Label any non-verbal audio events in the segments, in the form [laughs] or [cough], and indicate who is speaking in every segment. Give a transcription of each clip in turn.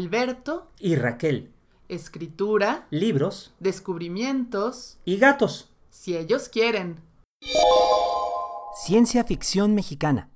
Speaker 1: Alberto,
Speaker 2: y Raquel.
Speaker 1: escritura,
Speaker 2: Libros
Speaker 1: descubrimientos,
Speaker 2: y gatos.
Speaker 1: si ellos quieren.
Speaker 2: Ciencia ficción mexicana.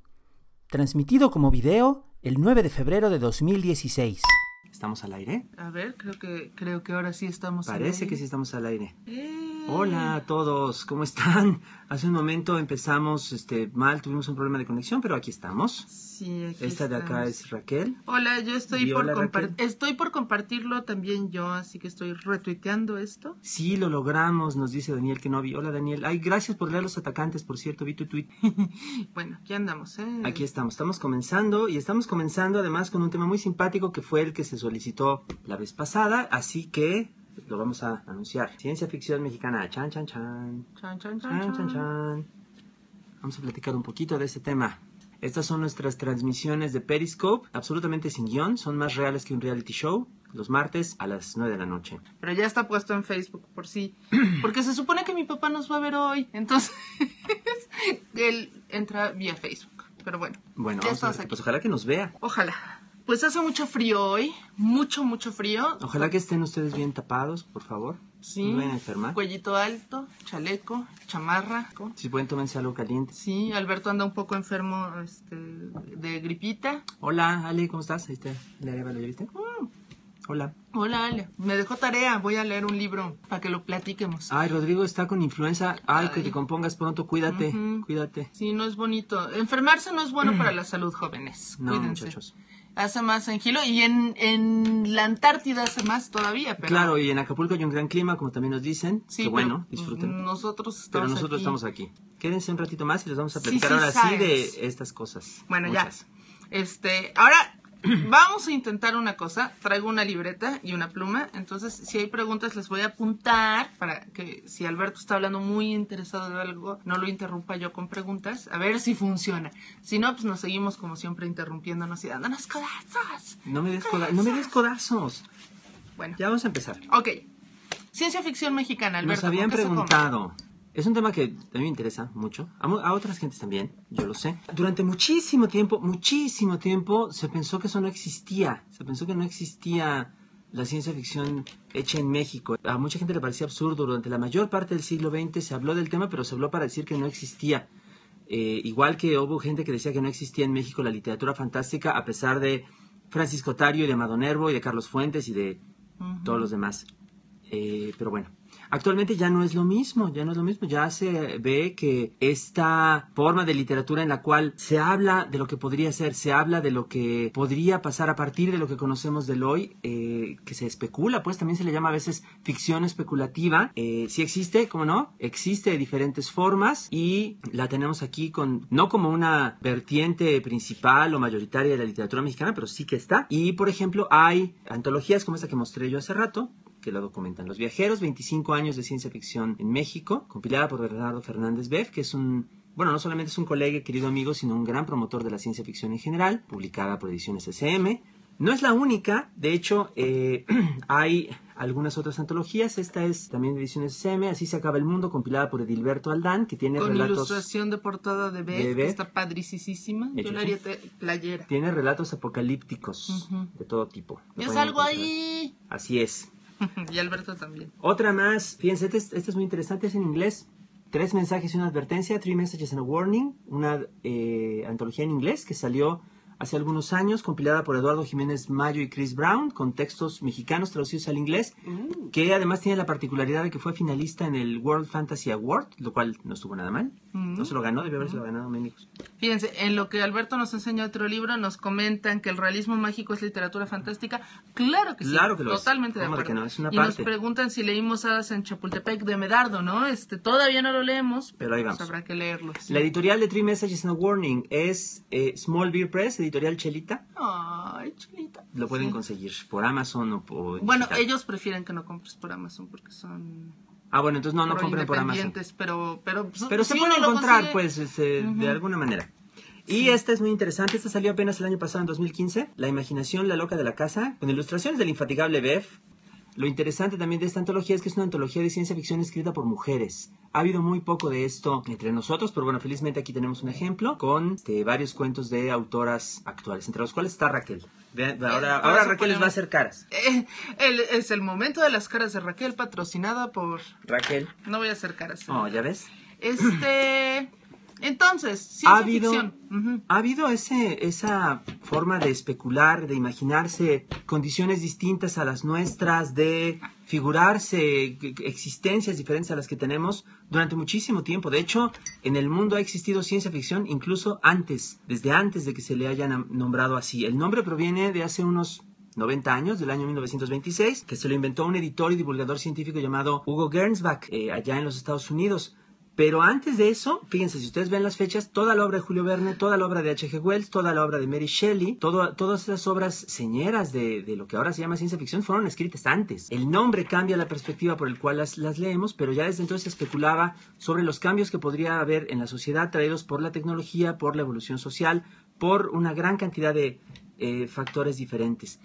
Speaker 2: Transmitido como video el 9 de febrero de 2016. ¿Estamos al aire?
Speaker 1: A ver, creo que creo que ahora sí estamos. al
Speaker 2: Parece
Speaker 1: aire.
Speaker 2: que sí estamos al aire.
Speaker 1: Eh.
Speaker 2: Hola a todos, ¿cómo están? Hace un momento empezamos este, mal, tuvimos un problema de conexión, pero aquí estamos.
Speaker 1: Sí, aquí
Speaker 2: Esta de acá es Raquel.
Speaker 1: Hola, yo estoy por
Speaker 2: hola,
Speaker 1: compar-
Speaker 2: Raquel.
Speaker 1: estoy por compartirlo también yo, así que estoy retuiteando esto.
Speaker 2: Sí, lo logramos, nos dice Daniel que no vi. Hola Daniel. Ay, gracias por leer los atacantes, por cierto, vi tu tweet. [laughs]
Speaker 1: Bueno, aquí andamos, ¿eh?
Speaker 2: Aquí estamos, estamos comenzando y estamos comenzando además con un tema muy simpático que fue el que se solicitó la vez pasada, así que lo vamos a anunciar. Ciencia ficción mexicana, chan, chan, chan,
Speaker 1: Chan, chan, chan,
Speaker 2: chan, chan,
Speaker 1: chan.
Speaker 2: Vamos a platicar un poquito de ese tema. Estas son nuestras transmisiones de Periscope, absolutamente sin guion, son más reales que un reality show, los martes a las 9 de la noche.
Speaker 1: Pero ya está puesto en Facebook por sí. [clears throat] Porque se supone que mi papá nos va a ver hoy. Entonces, [laughs] él entra vía Facebook. Pero bueno,
Speaker 2: Bueno,
Speaker 1: ya
Speaker 2: vamos a ver, pues ojalá que nos vea.
Speaker 1: Ojalá. Pues hace mucho frío hoy. Mucho, mucho frío.
Speaker 2: Ojalá que estén ustedes bien tapados, por favor.
Speaker 1: Sí.
Speaker 2: No vayan a enfermar.
Speaker 1: Cuellito alto, chaleco, chamarra.
Speaker 2: Si pueden, tómense algo caliente.
Speaker 1: Sí, Alberto anda un poco enfermo este, de gripita.
Speaker 2: Hola, Ale, ¿cómo estás? Ahí está. Le ¿lo ya viste?
Speaker 1: Mm.
Speaker 2: Hola.
Speaker 1: Hola, Ale. Me dejó tarea. Voy a leer un libro para que lo platiquemos.
Speaker 2: Ay, Rodrigo está con influenza. Ay, que te compongas pronto. Cuídate, cuídate.
Speaker 1: Sí, no es bonito. Enfermarse no es bueno para la salud, jóvenes.
Speaker 2: No,
Speaker 1: Cuídense.
Speaker 2: muchachos.
Speaker 1: Hace más en Gilo y en, en la Antártida hace más todavía, pero...
Speaker 2: Claro, y en Acapulco hay un gran clima, como también nos dicen.
Speaker 1: Sí,
Speaker 2: que bueno, disfruten.
Speaker 1: Nosotros
Speaker 2: Pero nosotros
Speaker 1: aquí.
Speaker 2: estamos aquí. Quédense un ratito más y les vamos a platicar
Speaker 1: sí,
Speaker 2: ahora sí de estas cosas.
Speaker 1: Bueno,
Speaker 2: Muchas.
Speaker 1: ya. Este, ahora [clears throat] vamos a intentar una cosa. Traigo una libreta y una pluma. Entonces, si hay preguntas, les voy a apuntar para que si Alberto está hablando muy interesado de algo, no lo interrumpa yo con preguntas. A ver si funciona. Si no, pues nos seguimos como siempre interrumpiéndonos y dándonos codazos.
Speaker 2: No me des, coda- no me des codazos.
Speaker 1: Bueno,
Speaker 2: Ya vamos a empezar.
Speaker 1: ok. Ciencia ficción mexicana, Alberto.
Speaker 2: Nos habían
Speaker 1: ¿con qué se come?
Speaker 2: Es un tema que a mí me interesa mucho, a, otras gentes también, yo lo sé. Durante muchísimo tiempo, muchísimo tiempo, se pensó que eso no existía. Se pensó que no existía la ciencia ficción hecha en México. A mucha gente le parecía absurdo. Durante la mayor parte del siglo XX se habló del tema, pero se habló para decir que no existía. Eh, igual que hubo gente que decía que no existía en México la literatura fantástica, a pesar de Francisco Tario y de Amado Nervo y de Carlos Fuentes y de todos los demás. Eh, pero bueno, actualmente ya no es lo mismo, ya no es lo mismo, ya se ve que esta forma de literatura en la cual se habla de lo que podría ser, se habla de lo que podría pasar a partir de lo que conocemos del hoy, eh, que se especula, pues también se le llama a veces ficción especulativa, eh, sí existe, ¿cómo no? Existe de diferentes formas y la tenemos aquí con, no como una vertiente principal o mayoritaria de la literatura mexicana, pero sí que está. Y por ejemplo, hay antologías como esta que mostré yo hace rato, que lo documentan. Los viajeros, 25 años de ciencia ficción en México, compilada por Bernardo Fernández Beff, que es un, bueno, no solamente es un colega y querido amigo, sino un gran promotor de la ciencia ficción en general, publicada por Ediciones SM. No es la única, de hecho, eh, [clears throat] hay algunas otras antologías. Esta es también de Ediciones SM, Así se acaba el mundo, compilada por Edilberto Aldán, que tiene
Speaker 1: Con
Speaker 2: relatos,
Speaker 1: ilustración de portada de Beth,
Speaker 2: de
Speaker 1: que
Speaker 2: Beth.
Speaker 1: está padricísima. Yo le
Speaker 2: sí.
Speaker 1: haría te- playera.
Speaker 2: tiene relatos apocalípticos de todo tipo.
Speaker 1: Yo salgo
Speaker 2: encontrar.
Speaker 1: ahí.
Speaker 2: Así es. [laughs]
Speaker 1: y Alberto también.
Speaker 2: Otra más, fíjense, este es, este es muy interesante, es en inglés. Tres mensajes y una advertencia, Three Messages and a Warning, una eh, antología en inglés que salió hace algunos años, compilada por Eduardo Jiménez Mayo y Chris Brown, con textos mexicanos traducidos al inglés, que además tiene la particularidad de que fue finalista en el World Fantasy Award, lo cual no estuvo nada mal. No se lo ganó, debió haberse lo ganado.
Speaker 1: Fíjense, en lo que Alberto nos enseña otro libro, nos comentan que el realismo mágico es literatura fantástica. Claro que sí.
Speaker 2: Claro que lo.
Speaker 1: Totalmente de
Speaker 2: ¿Cómo de
Speaker 1: acuerdo.
Speaker 2: que no? Es una
Speaker 1: y nos preguntan si leímos Hadas en Chapultepec de Medardo, ¿no? Este, todavía no lo leemos,
Speaker 2: Pero ahí
Speaker 1: pues habrá que leerlo. sí.
Speaker 2: La editorial de Three Messages and a Warning es eh, Small Beer Press, editorial Chelita.
Speaker 1: Ay, chulita.
Speaker 2: Lo pueden
Speaker 1: Sí.
Speaker 2: conseguir por Amazon o por...
Speaker 1: Bueno,
Speaker 2: digital.
Speaker 1: ellos prefieren que no compres por Amazon porque son
Speaker 2: Ah, bueno, entonces no, no compren por Amazon.
Speaker 1: pero pero pues,
Speaker 2: Pero se
Speaker 1: uno
Speaker 2: puede
Speaker 1: lo
Speaker 2: encontrar, pues, este,
Speaker 1: Ujú.
Speaker 2: de alguna manera. Y esta es muy interesante. Esta salió apenas el año pasado, en 2015. La imaginación, la loca de la casa, con ilustraciones del infatigable Bev. lo interesante también de esta antología es que es una antología de ciencia ficción escrita por mujeres. Ha habido muy poco de esto entre nosotros, pero bueno, felizmente aquí tenemos un ejemplo con este, varios cuentos de autoras actuales, entre los cuales está Raquel. Vean, ahora, Raquel les va a hacer caras.
Speaker 1: Eh, el- es el momento de las caras de Raquel, patrocinada por...
Speaker 2: Raquel.
Speaker 1: No voy a hacer caras.
Speaker 2: Oh, ¿ya ves?
Speaker 1: Este... Entonces,
Speaker 2: Ha
Speaker 1: ciencia
Speaker 2: habido,
Speaker 1: ficción.
Speaker 2: Ha habido ese, esa forma de especular, de imaginarse condiciones distintas a las nuestras, de figurarse existencias diferentes a las que tenemos durante muchísimo tiempo. De hecho, en el mundo ha existido ciencia ficción incluso antes, desde antes de que se le haya nombrado así. El nombre proviene de hace unos 90 años, del año 1926, que se lo inventó un editor y divulgador científico llamado Hugo Gernsback, eh, allá en los Estados Unidos. Pero antes de eso, fíjense, si ustedes ven las fechas, toda la obra de Julio Verne, toda la obra de H.G. Wells, toda la obra de Mary Shelley, todas esas obras señeras de, de lo que ahora se llama ciencia ficción fueron escritas antes. El nombre cambia la perspectiva por el cual las, las leemos, pero ya desde entonces se especulaba sobre los cambios que podría haber en la sociedad traídos por la tecnología, por la evolución social, por una gran cantidad de eh, factores diferentes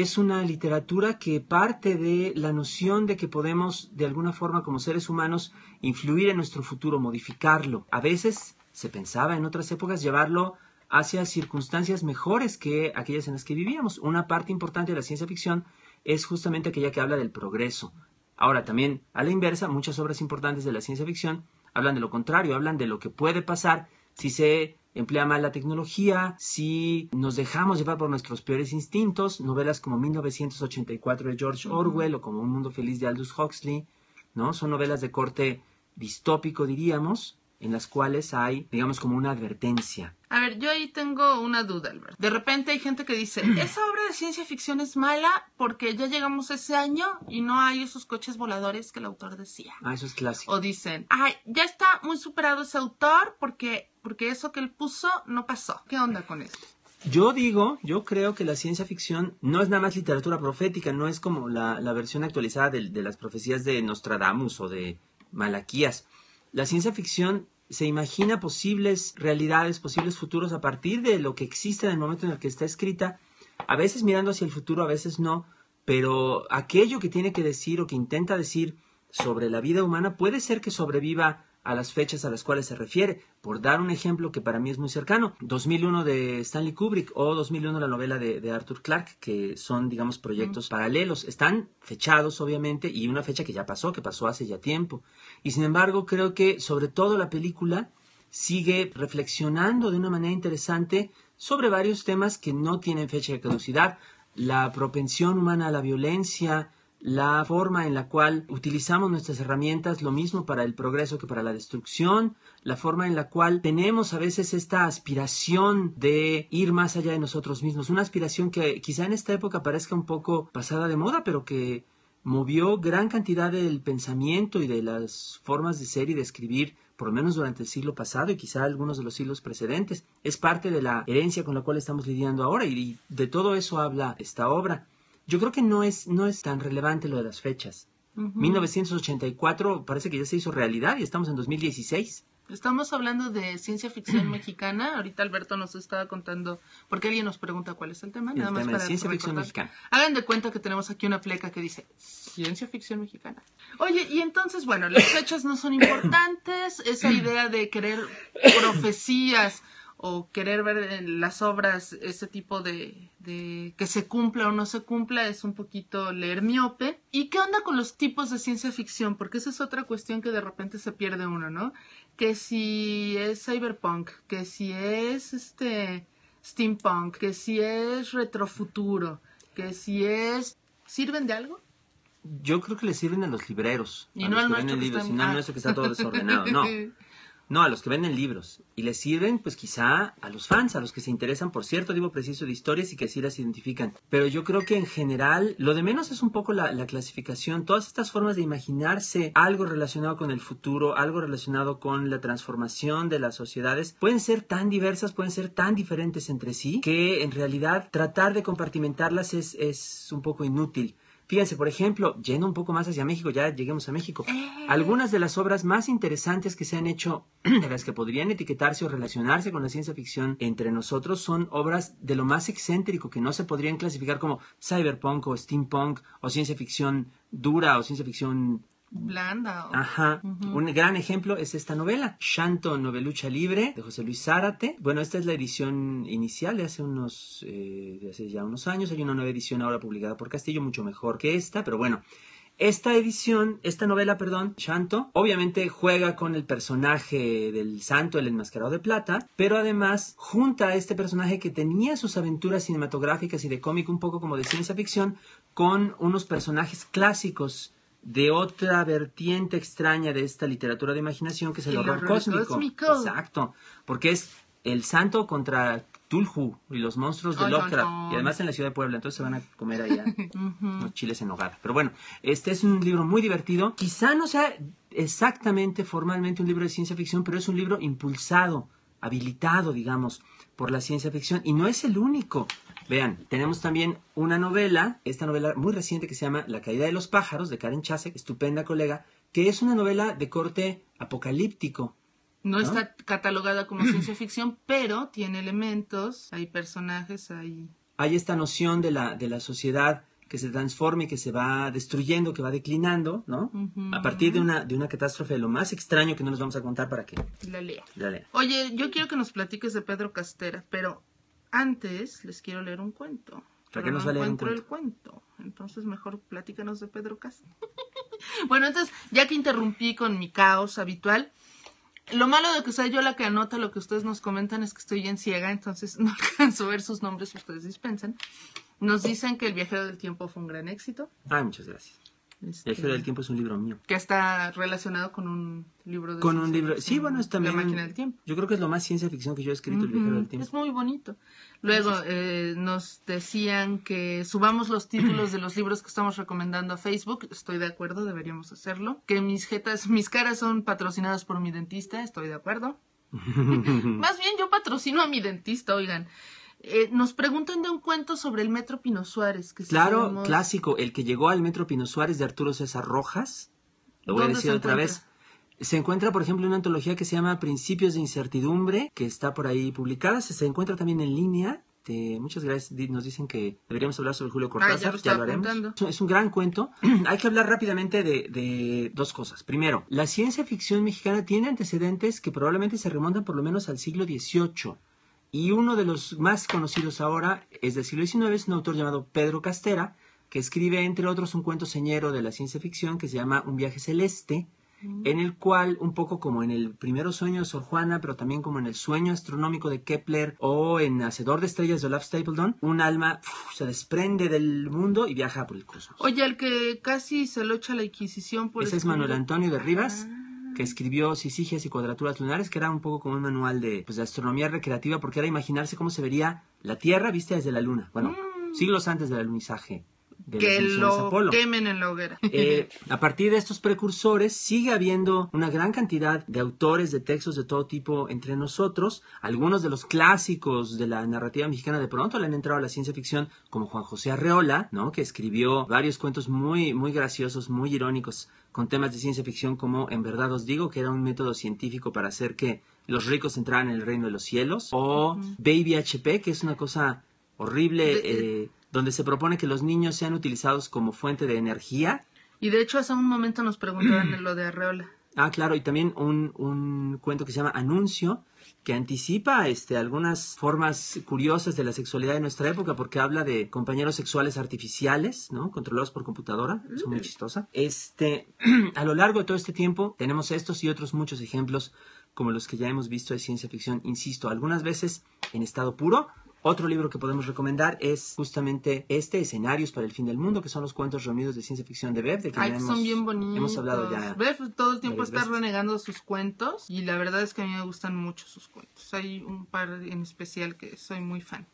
Speaker 2: es una literatura que parte de la noción de que podemos, de alguna forma, como seres humanos, influir en nuestro futuro, modificarlo. A veces se pensaba en otras épocas llevarlo hacia circunstancias mejores que aquellas en las que vivíamos. Una parte importante de la ciencia ficción es justamente aquella que habla del progreso. Ahora, también, a la inversa, muchas obras importantes de la ciencia ficción hablan de lo contrario, hablan de lo que puede pasar si se emplea mal la tecnología, si nos dejamos llevar por nuestros peores instintos, novelas como 1984 de George Orwell o como Un mundo feliz de Aldous Huxley, ¿no? Son novelas de corte distópico, diríamos, en las cuales hay, digamos, como una advertencia.
Speaker 1: A ver, yo ahí tengo una duda, Albert. De repente hay gente que dice, [clears throat] esa obra de ciencia ficción es mala porque ya llegamos a ese año y no hay esos coches voladores que el autor decía.
Speaker 2: Ah, eso es clásico.
Speaker 1: O dicen, ay, ya está muy superado ese autor porque, porque eso que él puso no pasó. ¿Qué onda con esto?
Speaker 2: Yo digo, yo creo que la ciencia ficción no es nada más literatura profética, no es como la, la versión actualizada de, de las profecías de Nostradamus o de Malaquías. La ciencia ficción se imagina posibles realidades, posibles futuros a partir de lo que existe en el momento en el que está escrita, a veces mirando hacia el futuro, a veces no, pero aquello que tiene que decir o que intenta decir sobre la vida humana puede ser que sobreviva a las fechas a las cuales se refiere. Por dar un ejemplo que para mí es muy cercano, 2001 de Stanley Kubrick o 2001 la novela de, de Arthur Clarke, que son, digamos, proyectos paralelos. Están fechados, obviamente, y una fecha que ya pasó, que pasó hace ya tiempo. Y sin embargo, creo que sobre todo la película sigue reflexionando de una manera interesante sobre varios temas que no tienen fecha de caducidad. La propensión humana a la violencia, la forma en la cual utilizamos nuestras herramientas, lo mismo para el progreso que para la destrucción, la forma en la cual tenemos a veces esta aspiración de ir más allá de nosotros mismos, una aspiración que quizá en esta época parezca un poco pasada de moda, pero que movió gran cantidad del pensamiento y de las formas de ser y de escribir, por lo menos durante el siglo pasado y quizá algunos de los siglos precedentes. Es parte de la herencia con la cual estamos lidiando ahora y de todo eso habla esta obra. Yo creo que no es, no es tan relevante lo de las fechas. 1984 parece que ya se hizo realidad y estamos en 2016.
Speaker 1: Estamos hablando de ciencia ficción mexicana. Ahorita Alberto nos estaba contando, porque alguien nos pregunta cuál es el tema.
Speaker 2: El
Speaker 1: Nada más
Speaker 2: tema es
Speaker 1: para
Speaker 2: ciencia ficción mexicana.
Speaker 1: Hagan de cuenta que tenemos aquí una pleca que dice ciencia ficción mexicana. Oye, y entonces, bueno, las fechas no son [coughs] importantes. Esa idea de querer profecías o querer ver en las obras ese tipo de, de que se cumpla o no se cumpla es un poquito leer miope. ¿Y qué onda con los tipos de ciencia ficción? Porque esa es otra cuestión que de repente se pierde uno, ¿no? Que si es cyberpunk, que si es este steampunk, que si es retrofuturo, que si es... ¿Sirven de algo?
Speaker 2: Yo creo que le sirven a los libreros.
Speaker 1: Y
Speaker 2: a
Speaker 1: no
Speaker 2: los
Speaker 1: al
Speaker 2: que venden libros, y no
Speaker 1: ah.
Speaker 2: nuestro que está todo desordenado. No. [laughs] No, a los que venden libros. Y les sirven, pues quizá a los fans, a los que se interesan por cierto tipo preciso de historias y que así las identifican. Pero yo creo que en general, lo de menos es un poco la, la clasificación. Todas estas formas de imaginarse algo relacionado con el futuro, algo relacionado con la transformación de las sociedades, pueden ser tan diversas, pueden ser tan diferentes entre sí, que en realidad tratar de compartimentarlas es, es un poco inútil. Fíjense, por ejemplo, yendo un poco más hacia México, ya lleguemos a México,
Speaker 1: Eh.
Speaker 2: algunas de las obras más interesantes que se han hecho, [clears throat] de las que podrían etiquetarse o relacionarse con la ciencia ficción entre nosotros, son obras de lo más excéntrico, que no se podrían clasificar como cyberpunk o steampunk o ciencia ficción dura o ciencia ficción
Speaker 1: Blanda. o-
Speaker 2: Ajá. Un gran ejemplo es esta novela, Shanto Novelucha Libre, de José Luis Zárate. Bueno, esta es la edición inicial de hace unos, eh, de hace ya unos años. Hay una nueva edición ahora publicada por Castillo, mucho mejor que esta, pero bueno. Esta edición, esta novela, perdón, Shanto, obviamente juega con el personaje del santo, el enmascarado de plata, pero además junta a este personaje que tenía sus aventuras cinematográficas y de cómic un poco como de ciencia ficción, con unos personajes clásicos de otra vertiente extraña de esta literatura de imaginación que es el,
Speaker 1: El
Speaker 2: horror,
Speaker 1: horror
Speaker 2: cósmico.
Speaker 1: cósmico.
Speaker 2: Exacto, porque es el santo contra Tulhu y los monstruos de Lovecraft,
Speaker 1: ay.
Speaker 2: y además en la ciudad de Puebla, entonces se van a comer allá [laughs] unos chiles en nogada. Pero bueno, este es un libro muy divertido. Quizá no sea exactamente, formalmente un libro de ciencia ficción, pero es un libro impulsado, habilitado, digamos, por la ciencia ficción. Y no es el único. Vean, tenemos también una novela, esta novela muy reciente que se llama La caída de los pájaros, de Karen Chasek, estupenda colega, que es una novela de corte apocalíptico.
Speaker 1: No está catalogada como [clears throat] ciencia ficción, pero tiene elementos, hay personajes, hay...
Speaker 2: hay esta noción de la, de la sociedad que se transforma y que se va destruyendo, que va declinando, ¿no? A partir de una, de una catástrofe de lo más extraño que no nos vamos a contar para que
Speaker 1: La lea.
Speaker 2: la lean.
Speaker 1: Oye, yo quiero que nos platiques de Pedro Castera, pero antes les quiero leer un cuento. Pero no encuentro el cuento. Entonces mejor platícanos de Pedro Castera. [laughs] bueno, entonces, ya que interrumpí con mi caos habitual, lo malo de que soy yo la que anota lo que ustedes nos comentan es que estoy bien ciega, entonces [laughs] no alcanzo a ver sus nombres, ustedes dispensen. Nos dicen que El viajero del tiempo fue un gran éxito.
Speaker 2: Ay, muchas gracias.
Speaker 1: Este,
Speaker 2: El Viajero del Tiempo es un libro mío.
Speaker 1: Que está relacionado con un libro de
Speaker 2: Con un libro... Sí, bueno, es también...
Speaker 1: La máquina del tiempo.
Speaker 2: Yo creo que es lo más ciencia ficción que yo he escrito, El Viajero del Tiempo.
Speaker 1: Es muy bonito. Luego eh, nos decían que subamos los títulos de los libros que estamos recomendando a Facebook. Estoy de acuerdo, deberíamos hacerlo. Que mis jetas, mis caras son patrocinadas por mi dentista. Estoy de acuerdo. [laughs] Más bien yo patrocino a mi dentista, oigan. Eh, nos preguntan de un cuento sobre el metro Pino Suárez. Que
Speaker 2: Claro,
Speaker 1: sabemos-
Speaker 2: clásico. El que llegó al Metro Pino Suárez de Arturo César Rojas. Lo voy a
Speaker 1: ¿Dónde
Speaker 2: decir otra
Speaker 1: encuentra?
Speaker 2: vez. Se encuentra, por ejemplo, en una antología que se llama Principios de Incertidumbre, que está por ahí publicada. Se, se encuentra también en línea. Te- muchas gracias. Nos dicen que deberíamos hablar sobre Julio
Speaker 1: Ah, ya
Speaker 2: Cortázar.
Speaker 1: lo apuntando.
Speaker 2: Es un- Es un gran cuento. [clears throat] Hay que hablar rápidamente de, de dos cosas. Primero, la ciencia ficción mexicana tiene antecedentes que probablemente se remontan por lo menos al siglo XVIII. Y uno de los más conocidos ahora es del siglo XIX, es un autor llamado Pedro Castera, que escribe, entre otros, un cuento señero de la ciencia ficción que se llama Un viaje celeste, en el cual, un poco como en el primero sueño de Sor Juana, pero también como en el sueño astronómico de Kepler o en Hacedor de Estrellas de Olaf Stapledon, un alma uf, se desprende del mundo y viaja por el cosmos.
Speaker 1: Oye, el que casi se lo echa la Inquisición por
Speaker 2: Ese es Manuel Antonio de Rivas,
Speaker 1: Ah.
Speaker 2: Que escribió Sisigias y Cuadraturas Lunares, que era un poco como un manual de, pues, de astronomía recreativa, porque era imaginarse cómo se vería la Tierra vista desde la Luna. Bueno, siglos antes del alunizaje de
Speaker 1: que lo
Speaker 2: Apolo.
Speaker 1: quemen en la hoguera. [laughs]
Speaker 2: Eh, a partir de estos precursores sigue habiendo una gran cantidad de autores de textos de todo tipo entre nosotros. Algunos de los clásicos de la narrativa mexicana de pronto le han entrado a la ciencia ficción, como Juan José Arreola, ¿no? que escribió varios cuentos muy, muy graciosos, muy irónicos con temas de ciencia ficción como En verdad os digo, que era un método científico para hacer que los ricos entraran en el reino de los cielos. O Baby HP, que es una cosa horrible.
Speaker 1: De-
Speaker 2: eh, donde se propone que los niños sean utilizados como fuente de energía.
Speaker 1: Y de hecho hace un momento nos preguntaban de lo de Arreola. [clears throat]
Speaker 2: Ah, claro, y también un, un cuento que se llama Anuncio, que anticipa este, algunas formas curiosas de la sexualidad de nuestra época, porque habla de compañeros sexuales artificiales, ¿no? Controlados por computadora, es muy chistosa. Este, [clears throat] a lo largo de todo este tiempo tenemos estos y otros muchos ejemplos, como los que ya hemos visto de ciencia ficción, insisto, algunas veces en estado puro, otro libro que podemos recomendar es justamente este, Escenarios para el Fin del Mundo, que son los cuentos reunidos de ciencia ficción de Bev, de que
Speaker 1: Ay,
Speaker 2: ya
Speaker 1: que
Speaker 2: hemos,
Speaker 1: son bien bonitos.
Speaker 2: hemos hablado ya.
Speaker 1: Bev todo el tiempo está renegando sus cuentos y la verdad es que a mí me gustan mucho sus cuentos. Hay un par en especial que soy muy fan.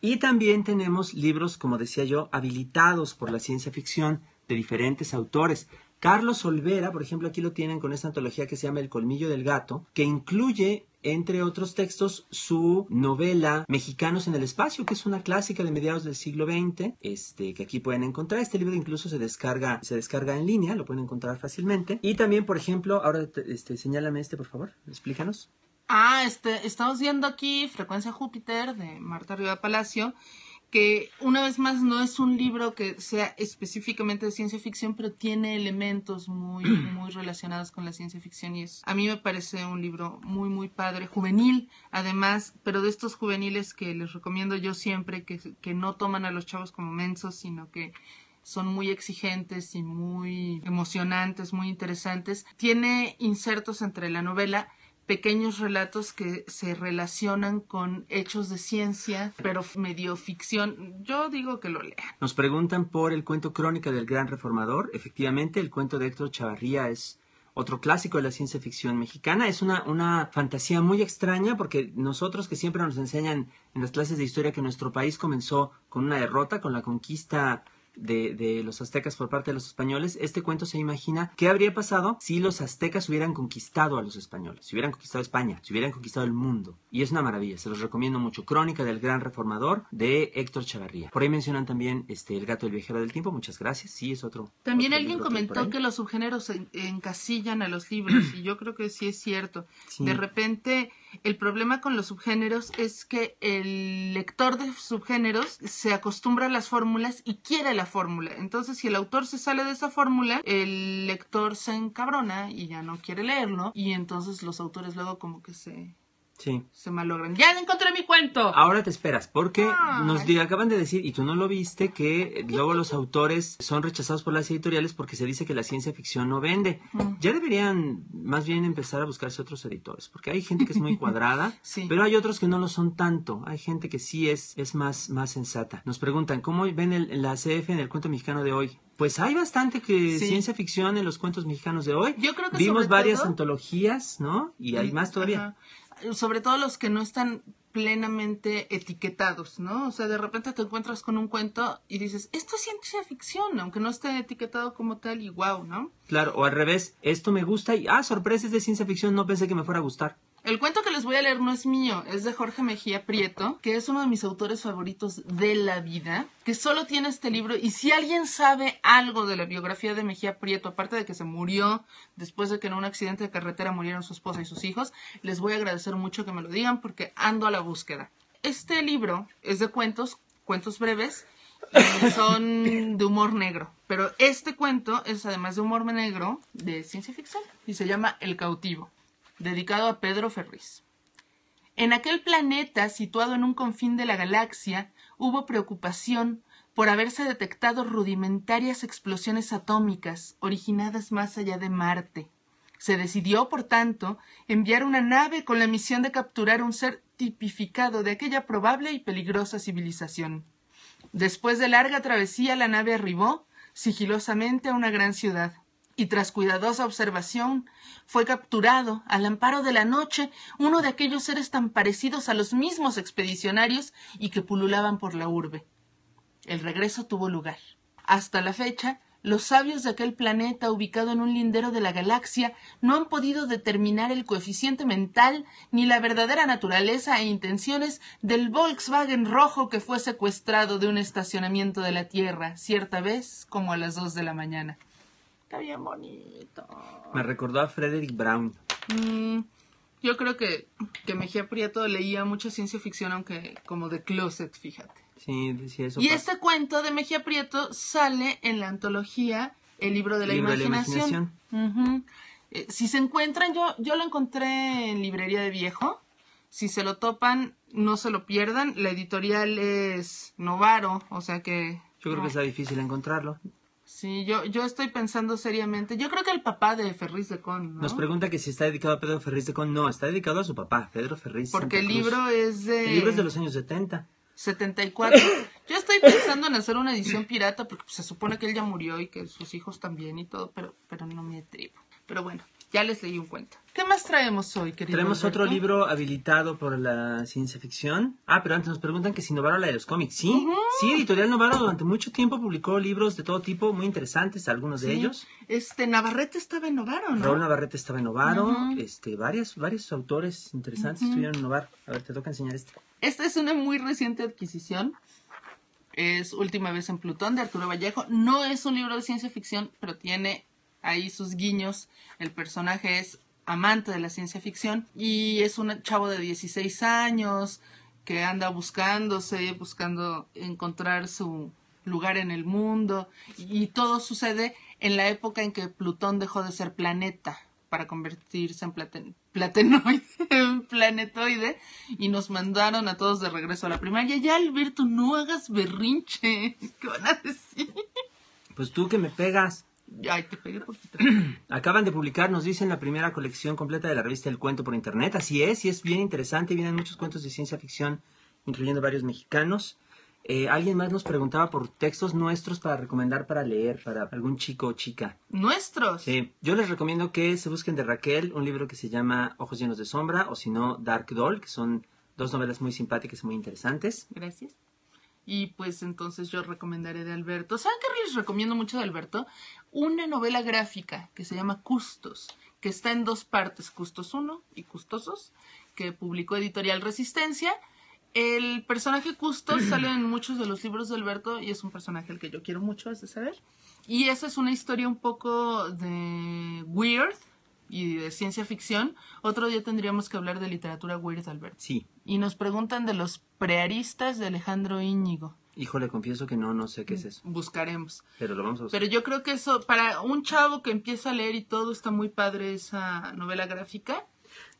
Speaker 2: Y también tenemos libros, como decía yo, habilitados por la ciencia ficción de diferentes autores. Carlos Olvera, por ejemplo, aquí lo tienen con esta antología que se llama El colmillo del gato, que incluye entre otros textos, su novela Mexicanos en el Espacio, que es una clásica de mediados del siglo XX, este, que aquí pueden encontrar. Este libro incluso se descarga, se descarga en línea, lo pueden encontrar fácilmente. Y también, por ejemplo, ahora este, señálame este, por favor, explícanos.
Speaker 1: Ah, este, estamos viendo aquí Frecuencia Júpiter de Marta Riva Palacio que una vez más no es un libro que sea específicamente de ciencia ficción, pero tiene elementos muy, [clears throat] muy relacionados con la ciencia ficción y es, a mí me parece un libro muy, muy padre, juvenil, además, pero de estos juveniles que les recomiendo yo siempre, que, que no toman a los chavos como mensos, sino que son muy exigentes y muy emocionantes, muy interesantes. Tiene insertos entre la novela pequeños relatos que se relacionan con hechos de ciencia, pero medio ficción. Yo digo que lo lean.
Speaker 2: Nos preguntan por el cuento Crónica del Gran Reformador. Efectivamente, el cuento de Héctor Chavarría es otro clásico de la ciencia ficción mexicana. Es una, una fantasía muy extraña porque nosotros que siempre nos enseñan en las clases de historia que nuestro país comenzó con una derrota, con la conquista de, de, los aztecas por parte de los españoles, este cuento se imagina qué habría pasado si los aztecas hubieran conquistado a los españoles, si hubieran conquistado España, si hubieran conquistado el mundo. Y es una maravilla, se los recomiendo mucho. Crónica del Gran Reformador de Héctor Chavarría. Por ahí mencionan también este El gato del viajero del tiempo, muchas gracias. Sí, es otro.
Speaker 1: También alguien comentó que, los subgéneros encasillan a los libros y yo creo que sí es cierto. [clears throat] De repente el problema con los subgéneros es que el lector de subgéneros se acostumbra a las fórmulas y quiere la fórmula. Entonces, si el autor se sale de esa fórmula, el lector se encabrona y ya no quiere leerlo. Y entonces los autores luego como que se
Speaker 2: Sí.
Speaker 1: Se malogran. ¡Ya encontré mi cuento!
Speaker 2: Ahora te esperas, porque nos acaban de decir, y tú no lo viste, que luego los autores son rechazados por las editoriales porque se dice que la ciencia ficción no vende. Ya deberían más bien empezar a buscarse otros editores, porque hay gente que es muy [laughs] cuadrada, pero hay otros que no lo son tanto. Hay gente que sí es, es más, más sensata. Nos preguntan, ¿cómo ven el, la CF en el cuento mexicano de hoy? Pues hay bastante que ciencia ficción en los cuentos mexicanos de hoy.
Speaker 1: Yo creo que
Speaker 2: Vimos varias antologías, ¿no? Y hay más todavía
Speaker 1: sobre todo los que no están plenamente etiquetados, ¿no? O sea, de repente te encuentras con un cuento y dices, esto es ciencia ficción, aunque no esté etiquetado como tal y wow, ¿no?
Speaker 2: Claro, o al revés, esto me gusta y, ah, sorpresas de ciencia ficción, no pensé que me fuera a gustar.
Speaker 1: El cuento que les voy a leer no es mío, es de Jorge Mejía Prieto, que es uno de mis autores favoritos de la vida, que solo tiene este libro y si alguien sabe algo de la biografía de Mejía Prieto, aparte de que se murió después de que en un accidente de carretera murieron su esposa y sus hijos, les voy a agradecer mucho que me lo digan porque ando a la búsqueda. Este libro es de cuentos, cuentos breves, son de humor negro. Pero este cuento es además de humor negro, de ciencia ficción, y se llama El cautivo dedicado a Pedro Ferriz. En aquel planeta, situado en un confín de la galaxia, hubo preocupación por haberse detectado rudimentarias explosiones atómicas originadas más allá de Marte. Se decidió, por tanto, enviar una nave con la misión de capturar un ser tipificado de aquella probable y peligrosa civilización. Después de larga travesía, la nave arribó sigilosamente a una gran ciudad y tras cuidadosa observación fue capturado al amparo de la noche uno de aquellos seres tan parecidos a los mismos expedicionarios y que pululaban por la urbe. El regreso tuvo lugar. Hasta la fecha, los sabios de aquel planeta ubicado en un lindero de la galaxia no han podido determinar el coeficiente mental ni la verdadera naturaleza e intenciones del Volkswagen rojo que fue secuestrado de un estacionamiento de la Tierra cierta vez como a las dos de la mañana. Está bien bonito.
Speaker 2: Me recordó a Frederick Brown.
Speaker 1: Mm, yo creo que, que Mejía Prieto leía mucha ciencia ficción, aunque como de closet, fíjate.
Speaker 2: Sí, decía eso.
Speaker 1: Y este cuento de Mejía Prieto sale en la antología El libro de la imaginación. Eh, si se encuentran, yo, yo lo encontré en librería de viejo. Si se lo topan, no se lo pierdan. La editorial es Novaro, o sea que...
Speaker 2: Yo creo que está difícil encontrarlo.
Speaker 1: Sí, yo, yo estoy pensando seriamente. Yo creo que el papá de Ferriz de Con, ¿no?
Speaker 2: Nos pregunta que si está dedicado a Pedro Ferriz de Con. No, está dedicado a su papá, Pedro Ferriz.
Speaker 1: Porque el libro es de...
Speaker 2: El libro es de los años 70.
Speaker 1: 74. Yo estoy pensando en hacer una edición pirata porque se supone que él ya murió y que sus hijos también y todo, pero, pero no me atrevo. Pero bueno, Ya les leí un cuento. ¿Qué más traemos hoy, querido?
Speaker 2: Traemos
Speaker 1: Alberto?
Speaker 2: otro libro habilitado por la ciencia ficción. Ah, pero antes nos preguntan que si Novaro la de los cómics. Sí, sí, Editorial Novaro durante mucho tiempo publicó libros de todo tipo, muy interesantes, algunos de ellos.
Speaker 1: Este, Navarrete estaba en Novaro, ¿no?
Speaker 2: Raúl Navarrete estaba en Novaro, este, varios, varios autores interesantes estuvieron en Novaro. A ver, te toca enseñar este.
Speaker 1: Esta es una muy reciente adquisición. Es Última vez en Plutón de Arturo Vallejo. No es un libro de ciencia ficción, pero tiene ahí sus guiños. El personaje es amante de la ciencia ficción y es un chavo de 16 años que anda buscándose, buscando encontrar su lugar en el mundo y, todo sucede en la época en que Plutón dejó de ser planeta para convertirse en platen- [laughs] planetoide y nos mandaron a todos de regreso a la primaria. Ya, Alberto, no hagas berrinche. [laughs] ¿Qué van a decir?
Speaker 2: Pues tú que me pegas.
Speaker 1: Ay, te pegué poquito. [clears throat]
Speaker 2: Acaban de publicar, nos dicen, la primera colección completa de la revista El Cuento por Internet. Así es, y es bien interesante. Vienen muchos cuentos de ciencia ficción, incluyendo varios mexicanos. Eh, alguien más nos preguntaba por textos nuestros para recomendar para leer, para algún chico o chica.
Speaker 1: Nuestros.
Speaker 2: Sí, yo les recomiendo que se busquen de Raquel un libro que se llama Ojos llenos de sombra, o si no, Dark Doll, que son dos novelas muy simpáticas y muy interesantes.
Speaker 1: Gracias. Y pues entonces yo recomendaré de Alberto. ¿Saben qué les recomiendo mucho de Alberto? Una novela gráfica que se llama Custos, que está en dos partes, Custos 1 y Custosos, que publicó Editorial Resistencia. El personaje Custos [clears throat] sale en muchos de los libros de Alberto y es un personaje al que yo quiero mucho, has de saber. Y esa es una historia un poco de weird y de ciencia ficción. Otro día tendríamos que hablar de literatura weird, Alberto.
Speaker 2: Sí,
Speaker 1: Y nos preguntan de los prearistas de Alejandro Íñigo.
Speaker 2: Híjole, confieso que no, no sé qué es eso,
Speaker 1: Buscaremos.
Speaker 2: pero lo vamos a buscar.
Speaker 1: Pero yo creo que eso, para un chavo que empieza a leer y todo, está muy padre esa novela gráfica,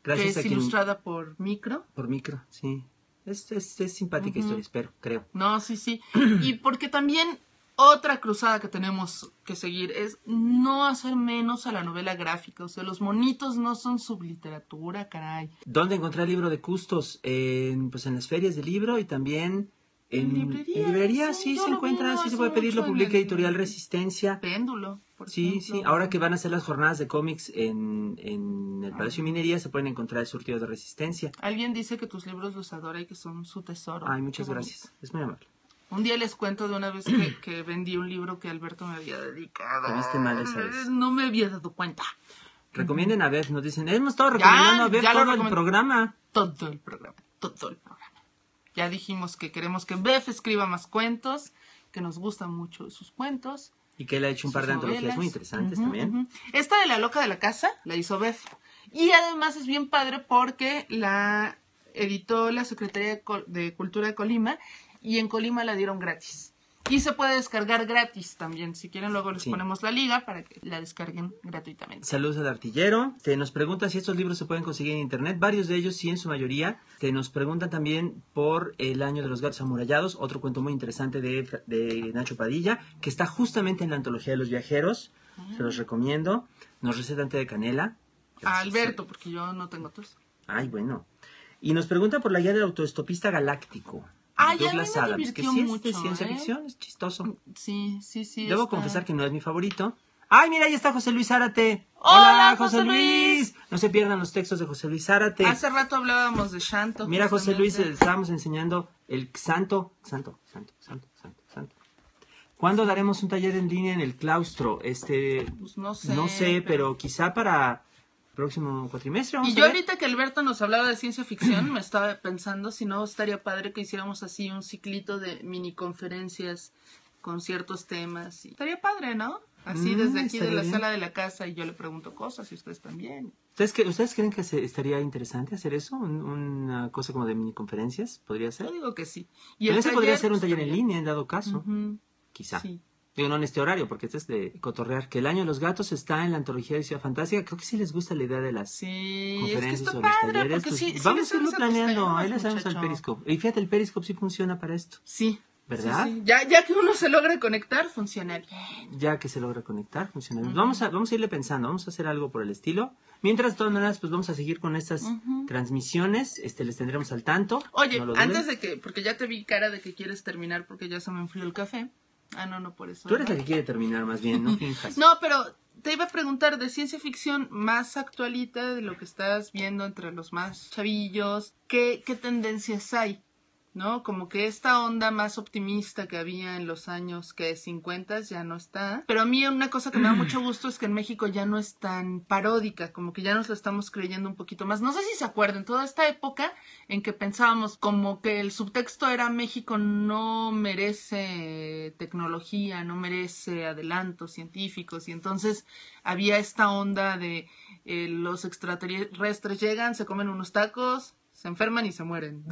Speaker 2: Gracias
Speaker 1: que
Speaker 2: a
Speaker 1: es
Speaker 2: quien...
Speaker 1: ilustrada por Micro.
Speaker 2: Por micro, sí. Es, es, es simpática historia, espero, creo.
Speaker 1: No, sí, sí. [clears throat] y porque también otra cruzada que tenemos que seguir es no hacer menos a la novela gráfica. O sea, los monitos no son subliteratura, caray.
Speaker 2: ¿Dónde encontrar el libro de Custos? En, pues en las ferias de libro y también en,
Speaker 1: librerías,
Speaker 2: en librerías,
Speaker 1: sí,
Speaker 2: se encuentra, sí se puede pedir, lo publica Editorial Resistencia.
Speaker 1: Péndulo, por
Speaker 2: Sí,
Speaker 1: ejemplo.
Speaker 2: sí, ahora que van a hacer las jornadas de cómics en, en el Palacio de Minería se pueden encontrar el surtido de Resistencia.
Speaker 1: Alguien dice que tus libros los adora y que son su tesoro.
Speaker 2: Ay, muchas
Speaker 1: Qué bonito.
Speaker 2: gracias, es muy amable.
Speaker 1: Un día les cuento de una vez que, [clears throat] que vendí un libro que Alberto me había dedicado.
Speaker 2: Te viste mal esa vez.
Speaker 1: No me había dado cuenta.
Speaker 2: Recomienden a ver, nos dicen, hemos estado recomendando a ver todo el programa.
Speaker 1: Todo el programa, todo el programa. Ya dijimos que queremos que Beth escriba más cuentos, que nos gustan mucho sus cuentos.
Speaker 2: Y que él ha hecho un par de
Speaker 1: sus
Speaker 2: antologías
Speaker 1: novelas.
Speaker 2: muy interesantes también.
Speaker 1: Esta de La Loca de la Casa la hizo Beth. Y además es bien padre porque la editó la Secretaría de Cultura de Colima y en Colima la dieron gratis. Y se puede descargar gratis también. Si quieren, luego les
Speaker 2: Sí.
Speaker 1: ponemos la liga para que la descarguen gratuitamente.
Speaker 2: Saludos al artillero. Te nos pregunta si estos libros se pueden conseguir en internet. Varios de ellos sí, en su mayoría. Te nos preguntan también por El año de los gatos amurallados, otro cuento muy interesante de, de Nacho Padilla, que está justamente en la antología de los viajeros. Se los recomiendo. Nos receta té de canela.
Speaker 1: A Alberto, porque yo no tengo tos.
Speaker 2: Ay, bueno. Y nos pregunta por la guía del autoestopista galáctico.
Speaker 1: Ay, a mí
Speaker 2: Douglas
Speaker 1: me
Speaker 2: Adams, que sí es de ciencia
Speaker 1: ¿eh?
Speaker 2: ficción, es chistoso.
Speaker 1: Sí, sí, sí.
Speaker 2: Debo
Speaker 1: está-
Speaker 2: confesar que no es mi favorito. ¡Ay, mira, ahí está José Luis Zárate!
Speaker 1: ¡Hola, José Luis!
Speaker 2: No se pierdan los textos de José Luis Zárate.
Speaker 1: Hace rato hablábamos de Shanto.
Speaker 2: Mira, José Luis,
Speaker 1: justamente.
Speaker 2: estábamos enseñando el santo, santo, santo, santo, santo, santo. ¿Cuándo daremos un taller en línea en el claustro? Este,
Speaker 1: Pues no sé.
Speaker 2: no sé, pero quizá para próximo cuatrimestre. vamos
Speaker 1: Y
Speaker 2: a
Speaker 1: yo
Speaker 2: ver.
Speaker 1: ahorita que Alberto nos hablaba de ciencia ficción, me estaba pensando si no estaría padre que hiciéramos así un ciclito de mini conferencias con ciertos temas. Y estaría padre, ¿no? Así
Speaker 2: Mm,
Speaker 1: desde aquí de la
Speaker 2: bien.
Speaker 1: sala de la casa y yo le pregunto cosas y ustedes también.
Speaker 2: ¿Ustedes, cre- ¿Ustedes creen que se- estaría interesante hacer eso? Un- una cosa como de mini conferencias, ¿podría ser?
Speaker 1: Yo digo que sí. Y el
Speaker 2: se podría hacer un taller en línea, en dado caso.
Speaker 1: Ujú,
Speaker 2: Quizá.
Speaker 1: Sí.
Speaker 2: Digo, no en este horario, porque este es de cotorrear. Que el año de los gatos está en la antología de Ciudad Fantástica. Creo que sí les gusta la idea de las
Speaker 1: Sí, es que
Speaker 2: conferencias o los talleres. pues,
Speaker 1: sí, sí
Speaker 2: vamos a irlo planeando. Ahí le sabemos al. Periscope. Y fíjate, el Periscope sí funciona para esto.
Speaker 1: Sí.
Speaker 2: ¿Verdad?
Speaker 1: sí. Ya, ya que uno se logra conectar, funciona bien.
Speaker 2: Ya que se logra conectar, funciona. bien. Vamos, a, vamos a irle pensando, vamos a hacer algo por el estilo. Mientras, de todas maneras, pues vamos a seguir con estas transmisiones. Este, les tendremos al tanto.
Speaker 1: Oye,
Speaker 2: no
Speaker 1: antes de que, porque ya te vi cara de que quieres terminar porque ya se me enfrió el café. Ah, no, no, por eso.
Speaker 2: Tú eres la que quiere terminar, más bien, no [laughs] finjas.
Speaker 1: No, pero te iba a preguntar de ciencia ficción más actualita, de lo que estás viendo entre los más chavillos, ¿qué, qué tendencias hay? ¿No? Como que esta onda más optimista que había en los años que 50 ya no está. Pero a mí una cosa que me da [clears throat] mucho gusto es que en México ya no es tan paródica, como que ya nos lo estamos creyendo un poquito más. No sé si se acuerdan, toda esta época en que pensábamos como que el subtexto era México no merece tecnología, no merece adelantos científicos y entonces había esta onda de eh, los extraterrestres llegan, se comen unos tacos, se enferman y se mueren,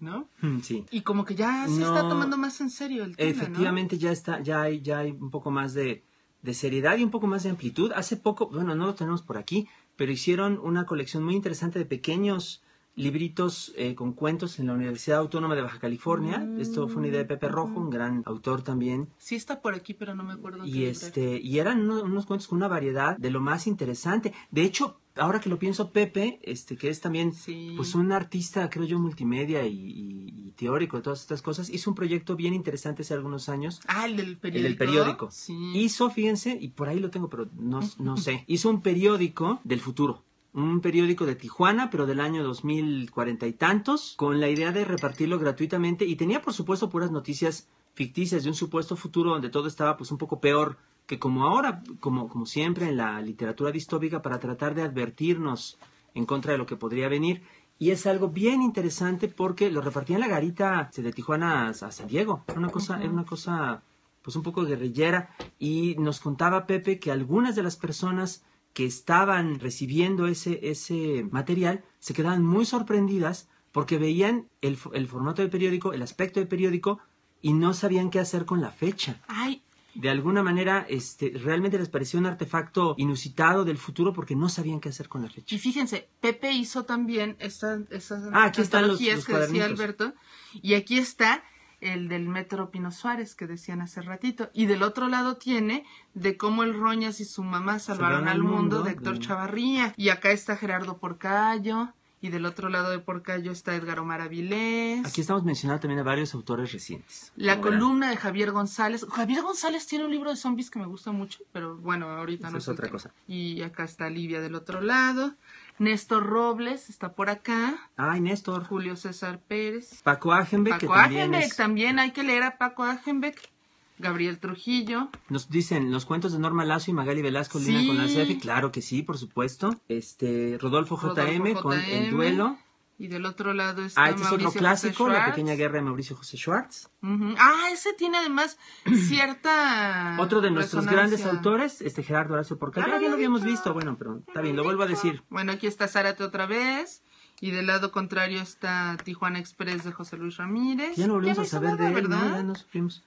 Speaker 1: ¿no?
Speaker 2: Mm, Sí.
Speaker 1: Y como que ya se está tomando más en serio el tema,
Speaker 2: Efectivamente ya está, ya hay, ya hay un poco más de, de seriedad y un poco más de amplitud. Hace poco, bueno, no lo tenemos por aquí, pero hicieron una colección muy interesante de pequeños libritos eh, con cuentos en la Universidad Autónoma de Baja California. Esto fue una idea de Pepe Rojo, un gran autor también.
Speaker 1: Sí está por aquí, pero no me acuerdo.
Speaker 2: Y este y eran unos, unos cuentos con una variedad de lo más interesante. De hecho, ahora que lo pienso, Pepe, este, que es también
Speaker 1: Sí.
Speaker 2: pues un artista, creo yo, multimedia y, y- y teórico de todas estas cosas, hizo un proyecto bien interesante hace algunos años.
Speaker 1: Ah, el del
Speaker 2: El
Speaker 1: periódico.
Speaker 2: del periódico.
Speaker 1: Sí.
Speaker 2: Hizo, fíjense, y por ahí lo tengo, pero no, [laughs] no sé, hizo un periódico del futuro. Un periódico de Tijuana, pero del año 2040 y tantos, con la idea de repartirlo gratuitamente. Y tenía, por supuesto, puras noticias ficticias de un supuesto futuro donde todo estaba pues un poco peor que como ahora, como, como siempre en la literatura distópica, para tratar de advertirnos en contra de lo que podría venir. Y es algo bien interesante porque lo repartía en la garita de Tijuana a, San Diego. Era una cosa, era una cosa pues un poco guerrillera. Y nos contaba Pepe que algunas de las personas que estaban recibiendo ese, ese material se quedaban muy sorprendidas porque veían el formato del periódico, el aspecto del periódico y no sabían qué hacer con la fecha
Speaker 1: Ay,
Speaker 2: de alguna manera este, realmente les pareció un artefacto inusitado del futuro porque no sabían qué hacer con la fecha.
Speaker 1: y fíjense, Pepe hizo también esta, esas
Speaker 2: Ah, aquí están los-
Speaker 1: que decía. Alberto. Y aquí está el del Metro Pino Suárez que decían hace ratito. Y del otro lado tiene de cómo el Roñas y su mamá salvaron al mundo, de Héctor
Speaker 2: de-
Speaker 1: Chavarría. Y acá está Gerardo Porcayo. Y del otro lado de Porcayo está Edgar Omar Avilés.
Speaker 2: Aquí estamos mencionando también a varios autores recientes.
Speaker 1: La columna de Javier González. Javier González tiene un libro de zombies que me gusta mucho, pero bueno, ahorita
Speaker 2: Esa
Speaker 1: no
Speaker 2: es otra
Speaker 1: tema.
Speaker 2: cosa.
Speaker 1: Y acá está Livia del otro lado. Néstor Robles está por acá.
Speaker 2: Ay, Néstor.
Speaker 1: Julio César Pérez.
Speaker 2: Paco Agenbeck, que
Speaker 1: Paco
Speaker 2: también
Speaker 1: Agenbeck,
Speaker 2: es-
Speaker 1: también hay que leer a Paco Agenbeck. Gabriel Trujillo.
Speaker 2: Nos dicen los cuentos de Norma Lazo y Magali Velasco
Speaker 1: Sí.
Speaker 2: Lina con la CEFI. Claro que sí, por supuesto. Este, Rodolfo JM
Speaker 1: Rodolfo
Speaker 2: con
Speaker 1: JM.
Speaker 2: El Duelo.
Speaker 1: Y del otro lado está
Speaker 2: Ah, este es otro clásico, La. Pequeña Guerra de Mauricio José Schwartz.
Speaker 1: Ah, ese tiene además [clears throat] cierta.
Speaker 2: Otro de nuestros grandes autores, este Gerardo Horacio Porcayo.
Speaker 1: Ah,
Speaker 2: ya
Speaker 1: lo
Speaker 2: habíamos visto, bueno, pero está bien, lo vuelvo a decir.
Speaker 1: Bueno, aquí está Zárate otra vez. Y del lado contrario está Tijuana Express de José Luis Ramírez.
Speaker 2: Ya no volvimos a saber
Speaker 1: nada,
Speaker 2: de él, ¿no? Ya no supimos.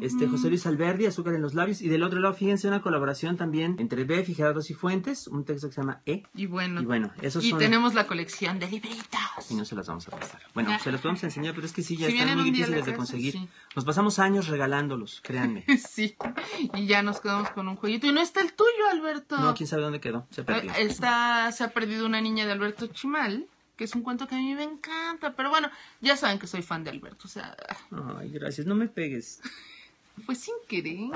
Speaker 2: Este, José Luis Alberdi, Azúcar en los labios. Y del otro lado, fíjense, una colaboración también entre Bef y Gerardo Cifuentes, un texto que se llama E.
Speaker 1: Y bueno.
Speaker 2: Y bueno, esos
Speaker 1: y
Speaker 2: son...
Speaker 1: tenemos la colección de libritos.
Speaker 2: Y no se las vamos a pasar. Bueno, se las podemos enseñar, pero es que sí, ya
Speaker 1: Si
Speaker 2: están muy difíciles de conseguir.
Speaker 1: sí.
Speaker 2: Nos pasamos años regalándolos, créanme. [laughs]
Speaker 1: Sí. Y ya nos quedamos con un jueguito. Y no está el tuyo, Alberto.
Speaker 2: No, quién sabe dónde quedó, se perdió.
Speaker 1: Eh, Está, se ha perdido una niña de Alberto Chimal, que es un cuento que a mí me encanta. Pero bueno, ya saben que soy fan de Alberto. O sea,
Speaker 2: Ay, gracias, no me pegues. [laughs]
Speaker 1: fue sin querer.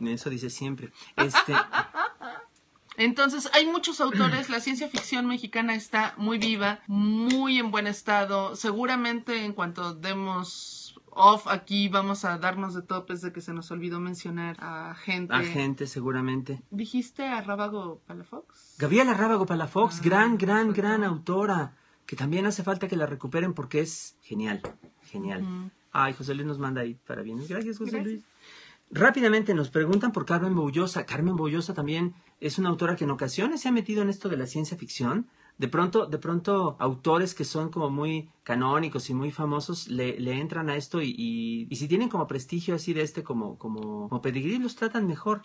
Speaker 2: Eso dice siempre. Este, [laughs]
Speaker 1: Entonces, hay muchos autores, la ciencia ficción mexicana está muy viva, muy en buen estado. Seguramente en cuanto demos off aquí vamos a darnos de topes de que se nos olvidó mencionar a gente.
Speaker 2: a gente, seguramente.
Speaker 1: ¿Dijiste a Rábago Palafox?
Speaker 2: Gabriela Rábago Palafox,
Speaker 1: Ah,
Speaker 2: gran, gran, gran autora, que también hace falta que la recuperen porque es genial, genial. Ay, José Luis nos manda ahí para bien. Gracias, José
Speaker 1: Gracias.
Speaker 2: Luis. Rápidamente nos preguntan por Carmen Boullosa. Carmen Boullosa también es una autora que en ocasiones se ha metido en esto de la ciencia ficción. De pronto, de pronto, autores que son como muy canónicos y muy famosos le, le entran a esto y, y, si tienen como prestigio así de este como, como, como pedigrí, los tratan mejor.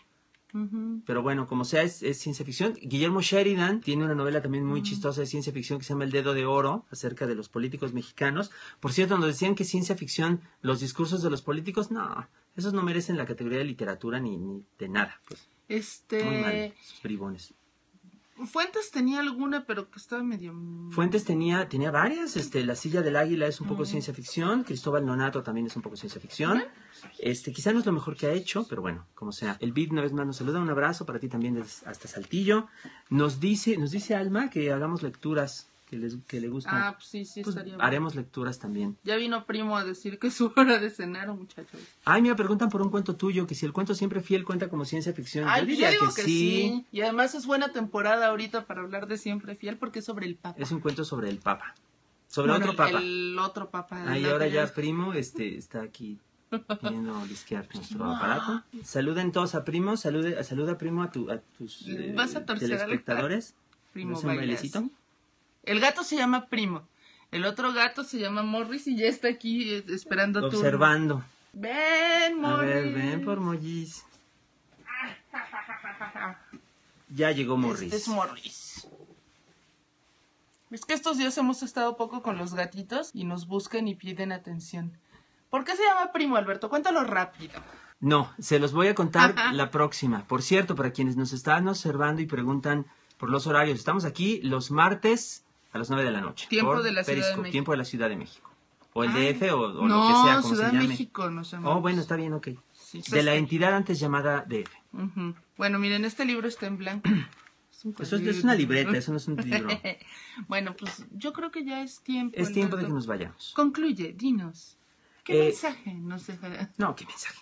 Speaker 2: Pero bueno, como sea, es, es ciencia ficción. Guillermo Sheridan tiene una novela también muy chistosa de ciencia ficción que se llama El Dedo de Oro, acerca de los políticos mexicanos. Por cierto, nos decían que ciencia ficción, los discursos de los políticos, no, esos no merecen la categoría de literatura ni, ni de nada. Pues,
Speaker 1: Este.
Speaker 2: muy mal, bribones.
Speaker 1: Fuentes tenía alguna, pero que estaba medio...
Speaker 2: Fuentes tenía, tenía varias, este, La silla del águila es un poco
Speaker 1: Mm.
Speaker 2: ciencia ficción, Cristóbal Nonato también es un poco ciencia ficción. Este, quizá no es lo mejor que ha hecho, pero bueno, como sea. El Bid una vez más nos saluda, un abrazo para ti también desde hasta Saltillo. Nos dice, nos dice Alma que hagamos lecturas que, les, que le gustan.
Speaker 1: Ah, pues sí, sí,
Speaker 2: Pues
Speaker 1: estaría
Speaker 2: haremos lecturas también.
Speaker 1: Ya vino Primo a decir que es su hora de cenar, muchachos.
Speaker 2: Ay, me preguntan por un cuento tuyo, que si el cuento siempre fiel cuenta como ciencia ficción.
Speaker 1: Ay,
Speaker 2: yo diría
Speaker 1: yo digo
Speaker 2: que,
Speaker 1: que, sí. Y además es buena temporada ahorita para hablar de Siempre Fiel porque es sobre el Papa.
Speaker 2: Es un cuento sobre el Papa. Sobre
Speaker 1: Bueno,
Speaker 2: otro Papa.
Speaker 1: El otro Papa.
Speaker 2: Ahí ahora ya. Primo este, está aquí viendo lisquear nuestro aparato. Saluden todos a Primo, salude, saluda Primo a, tu, a tus eh,
Speaker 1: ¿Vas a
Speaker 2: telespectadores.
Speaker 1: Primo
Speaker 2: ¿Es un bailecito?
Speaker 1: El gato se llama Primo. El otro gato se llama Morris y ya está aquí eh, esperando turno.
Speaker 2: Observando.
Speaker 1: Ven,
Speaker 2: A
Speaker 1: Morris.
Speaker 2: ver, ven por Mollis. Ya llegó Morris.
Speaker 1: Este es Morris. Es que estos días hemos estado poco con los gatitos y nos buscan y piden atención. ¿Por qué se llama Primo, Alberto? Cuéntalo rápido.
Speaker 2: No, se los voy a contar
Speaker 1: Ajá.
Speaker 2: la próxima. Por cierto, para quienes nos están observando y preguntan por los horarios, estamos aquí los martes a las 9 de la noche.
Speaker 1: Tiempo de la Ciudad de México.
Speaker 2: Tiempo de la Ciudad de México. O el
Speaker 1: Ay.
Speaker 2: DF o, o
Speaker 1: no,
Speaker 2: lo que sea, como
Speaker 1: Ciudad
Speaker 2: se
Speaker 1: de
Speaker 2: llame.
Speaker 1: México nos
Speaker 2: Oh,
Speaker 1: llamamos.
Speaker 2: bueno, está bien, ok.
Speaker 1: Sí,
Speaker 2: De
Speaker 1: pues
Speaker 2: la entidad antes llamada DF.
Speaker 1: Ujú. Bueno, miren, este libro está en blanco. [clears throat] Es
Speaker 2: Eso es, es una libreta, eso no es un libro. [laughs]
Speaker 1: bueno, pues yo creo que ya es tiempo.
Speaker 2: Es tiempo de que nos vayamos.
Speaker 1: Concluye, dinos. ¿Qué
Speaker 2: Eh,
Speaker 1: mensaje nos dejará?
Speaker 2: No, qué mensaje.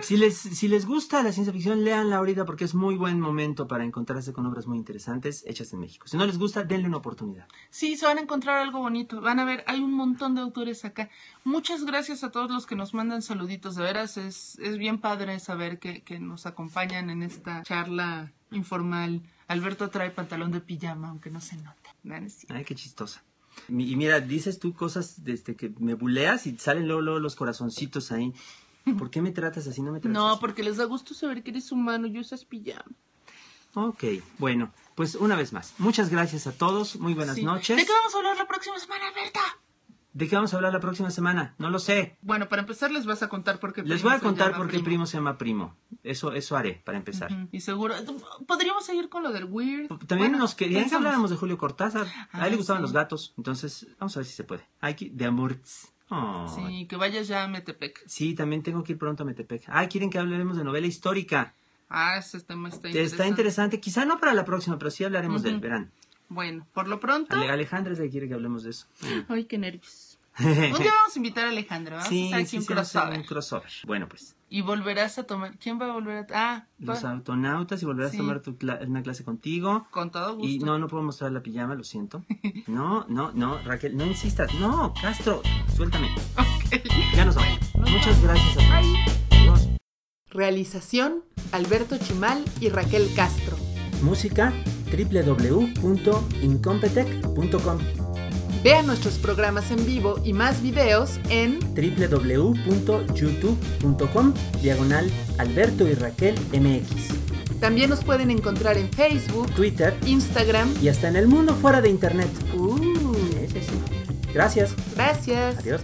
Speaker 2: Si les, si les gusta la ciencia ficción, léanla ahorita porque es muy buen momento para encontrarse con obras muy interesantes hechas en México. Si no les gusta, denle una oportunidad.
Speaker 1: Sí, se van a encontrar algo bonito. Van a ver, hay un montón de autores acá. Muchas gracias a todos los que nos mandan saluditos. De veras, es, es bien padre saber que, que nos acompañan en esta charla informal. Alberto trae pantalón de pijama, aunque no se. ¿No? No cierto.
Speaker 2: Ay, qué chistosa. Y mira, dices tú cosas desde que me buleas y salen luego, luego los corazoncitos ahí. ¿Por qué me tratas así? No me tratas
Speaker 1: No,
Speaker 2: así.
Speaker 1: porque les da gusto saber que eres humano y usas pijama.
Speaker 2: Ok, bueno, pues una vez más. Muchas gracias a todos. Muy buenas
Speaker 1: Sí.
Speaker 2: noches.
Speaker 1: ¿De qué vamos a hablar la próxima semana, Berta?
Speaker 2: ¿De qué vamos a hablar la próxima semana? No lo sé.
Speaker 1: Bueno, para empezar les vas a contar por qué
Speaker 2: Les
Speaker 1: Primo
Speaker 2: voy a contar por qué primo se llama primo. Eso, eso haré para empezar.
Speaker 1: Y seguro, podríamos seguir con lo del weird.
Speaker 2: También
Speaker 1: Bueno,
Speaker 2: nos querían que habláramos de Julio Cortázar. a él le gustaban
Speaker 1: sí.
Speaker 2: los gatos. Entonces, vamos a ver si se puede. Hay que, de amor. Oh.
Speaker 1: Sí, que vayas ya a Metepec.
Speaker 2: Sí, también tengo que ir pronto a Metepec. Ah, quieren que hablemos de novela histórica.
Speaker 1: Ah, ese tema está
Speaker 2: Está
Speaker 1: interesante.
Speaker 2: interesante. Quizá no para la próxima, pero sí hablaremos del
Speaker 1: Ujú.
Speaker 2: verano.
Speaker 1: Bueno, por lo pronto.
Speaker 2: Ale- Alejandra es la que quiere que hablemos de eso. [laughs]
Speaker 1: Ay, qué nervios. [laughs] Un día vamos a invitar a Alejandra. Vamos
Speaker 2: sí,
Speaker 1: a hacer aquí
Speaker 2: sí,
Speaker 1: un
Speaker 2: sí,
Speaker 1: crossover.
Speaker 2: un crossover. Bueno, pues.
Speaker 1: Y volverás a tomar. ¿Quién va a volver a.? Ah,
Speaker 2: Los
Speaker 1: va-
Speaker 2: autonautas y volverás
Speaker 1: Sí.
Speaker 2: a tomar tu cla- una clase contigo.
Speaker 1: con todo gusto.
Speaker 2: Y no, no puedo mostrar la pijama, lo siento. [laughs] No, no, no, Raquel, no insistas. No, Castro, suéltame.
Speaker 1: Ok.
Speaker 2: Ya nos vamos.
Speaker 1: nos
Speaker 2: Muchas gracias a todos.
Speaker 1: Bye.
Speaker 2: Adiós.
Speaker 1: Realización: Alberto Chimal y Raquel Castro.
Speaker 2: Música www.incompetech.com
Speaker 1: Vean nuestros programas en vivo y más videos en
Speaker 2: www.youtube.com diagonal Alberto y Raquel MX
Speaker 1: También nos pueden encontrar en Facebook,
Speaker 2: Twitter
Speaker 1: Instagram.
Speaker 2: y hasta en el mundo fuera de internet.
Speaker 1: Uh,
Speaker 2: Ese sí. Gracias.
Speaker 1: gracias.
Speaker 2: Adiós.